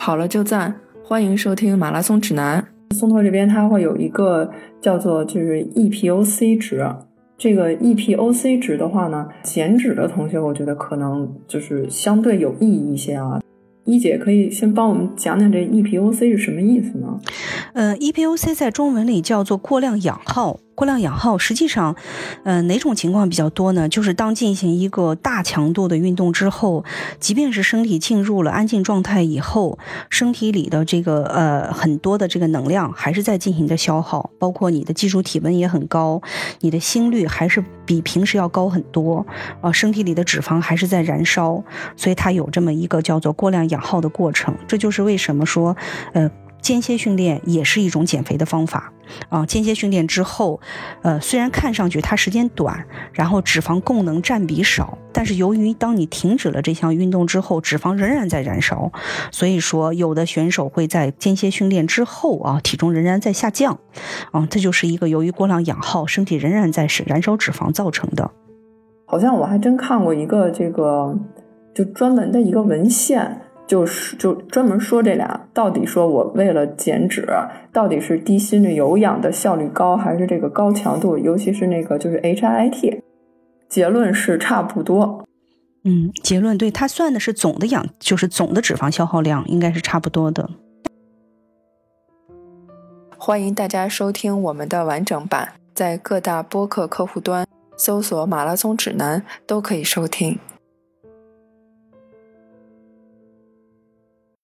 跑了就赞，欢迎收听马拉松指南。松拓这边它会有一个叫做就是 EPOC 值，这个 EPOC 值的话呢，减脂的同学我觉得可能就是相对有意义一些啊。一姐可以先帮我们讲讲这 EPOC 是什么意思呢？呃，EPOC 在中文里叫做过量氧耗。过量氧耗实际上，呃，哪种情况比较多呢？就是当进行一个大强度的运动之后，即便是身体进入了安静状态以后，身体里的这个呃很多的这个能量还是在进行着消耗，包括你的基础体温也很高，你的心率还是比平时要高很多，啊，身体里的脂肪还是在燃烧，所以它有这么一个叫做过量氧耗的过程。这就是为什么说，呃。间歇训练也是一种减肥的方法啊！间歇训练之后，呃，虽然看上去它时间短，然后脂肪供能占比少，但是由于当你停止了这项运动之后，脂肪仍然在燃烧，所以说有的选手会在间歇训练之后啊，体重仍然在下降，啊，这就是一个由于过量氧耗，身体仍然在是燃烧脂肪造成的。好像我还真看过一个这个，就专门的一个文献。就是就专门说这俩到底说我为了减脂，到底是低心率有氧的效率高，还是这个高强度，尤其是那个就是 HIIT，结论是差不多。嗯，结论对他算的是总的氧，就是总的脂肪消耗量应该是差不多的。欢迎大家收听我们的完整版，在各大播客客户端搜索“马拉松指南”都可以收听。